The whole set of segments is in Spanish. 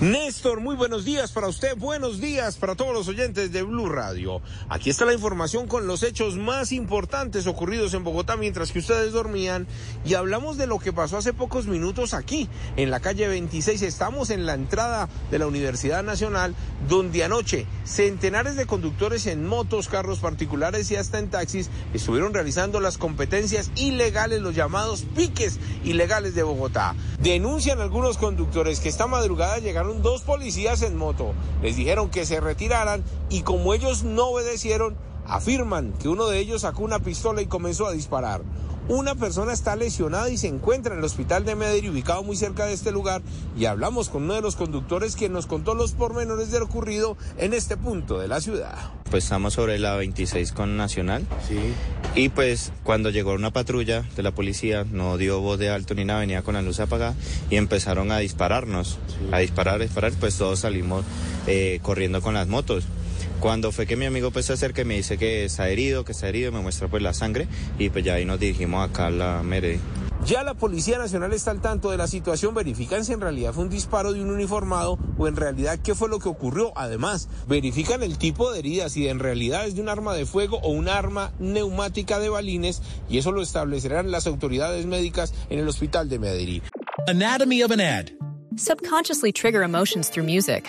Néstor, muy buenos días para usted, buenos días para todos los oyentes de Blue Radio. Aquí está la información con los hechos más importantes ocurridos en Bogotá mientras que ustedes dormían y hablamos de lo que pasó hace pocos minutos aquí, en la calle 26. Estamos en la entrada de la Universidad Nacional, donde anoche centenares de conductores en motos, carros particulares y hasta en taxis estuvieron realizando las competencias ilegales, los llamados piques ilegales de Bogotá. Denuncian algunos conductores que esta madrugada llegaron dos policías en moto. Les dijeron que se retiraran y como ellos no obedecieron, afirman que uno de ellos sacó una pistola y comenzó a disparar. Una persona está lesionada y se encuentra en el hospital de Medellín, ubicado muy cerca de este lugar, y hablamos con uno de los conductores quien nos contó los pormenores de lo ocurrido en este punto de la ciudad. Pues estamos sobre la 26 con Nacional. Sí. Y pues cuando llegó una patrulla de la policía, no dio voz de alto ni nada, venía con la luz apagada y empezaron a dispararnos. A disparar, a disparar, pues todos salimos eh, corriendo con las motos. Cuando fue que mi amigo pues se acerca y me dice que está herido, que está herido, me muestra pues la sangre y pues ya ahí nos dirigimos acá a la Mere. Ya la Policía Nacional está al tanto de la situación, verifican si en realidad fue un disparo de un uniformado o en realidad qué fue lo que ocurrió. Además, verifican el tipo de heridas, si en realidad es de un arma de fuego o un arma neumática de balines y eso lo establecerán las autoridades médicas en el hospital de Medellín. Anatomy of an ad. Subconsciously trigger emotions through music.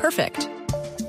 Perfect.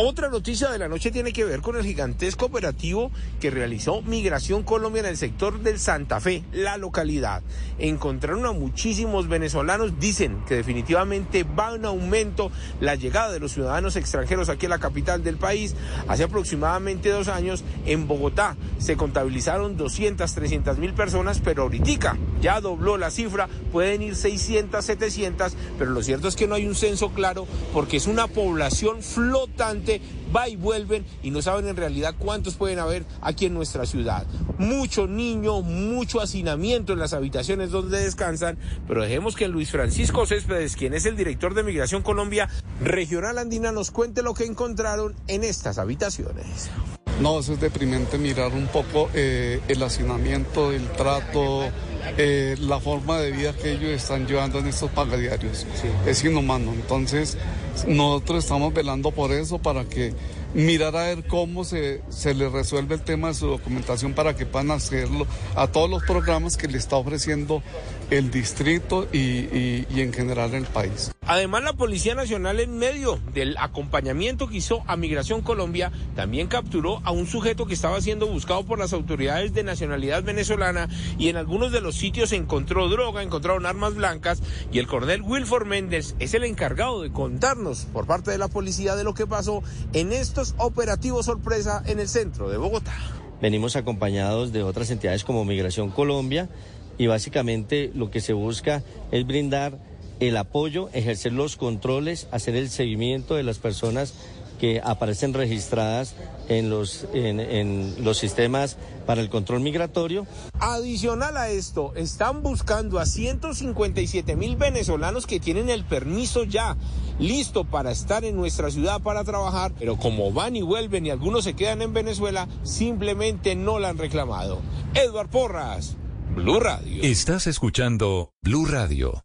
Otra noticia de la noche tiene que ver con el gigantesco operativo que realizó Migración Colombia en el sector del Santa Fe, la localidad. Encontraron a muchísimos venezolanos, dicen que definitivamente va en aumento la llegada de los ciudadanos extranjeros aquí a la capital del país. Hace aproximadamente dos años en Bogotá se contabilizaron 200, 300 mil personas, pero ahorita ya dobló la cifra, pueden ir 600, 700, pero lo cierto es que no hay un censo claro porque es una población flotante va y vuelven y no saben en realidad cuántos pueden haber aquí en nuestra ciudad. Mucho niño, mucho hacinamiento en las habitaciones donde descansan, pero dejemos que Luis Francisco Céspedes, quien es el director de Migración Colombia Regional Andina, nos cuente lo que encontraron en estas habitaciones. No, eso es deprimente mirar un poco eh, el hacinamiento, el trato, eh, la forma de vida que ellos están llevando en estos pagadiarios. Es inhumano. Entonces, nosotros estamos velando por eso, para que mirar a ver cómo se, se les resuelve el tema de su documentación para que puedan hacerlo a todos los programas que le está ofreciendo el distrito y, y, y en general el país. Además, la Policía Nacional, en medio del acompañamiento que hizo a Migración Colombia, también capturó a un sujeto que estaba siendo buscado por las autoridades de nacionalidad venezolana y en algunos de los sitios encontró droga, encontraron armas blancas y el coronel Wilford Méndez es el encargado de contarnos por parte de la policía de lo que pasó en estos operativos sorpresa en el centro de Bogotá. Venimos acompañados de otras entidades como Migración Colombia y básicamente lo que se busca es brindar el apoyo, ejercer los controles, hacer el seguimiento de las personas que aparecen registradas en los, en, en los sistemas para el control migratorio. Adicional a esto, están buscando a 157 mil venezolanos que tienen el permiso ya listo para estar en nuestra ciudad para trabajar, pero como van y vuelven y algunos se quedan en Venezuela, simplemente no la han reclamado. Edward Porras, Blue Radio. Estás escuchando Blue Radio.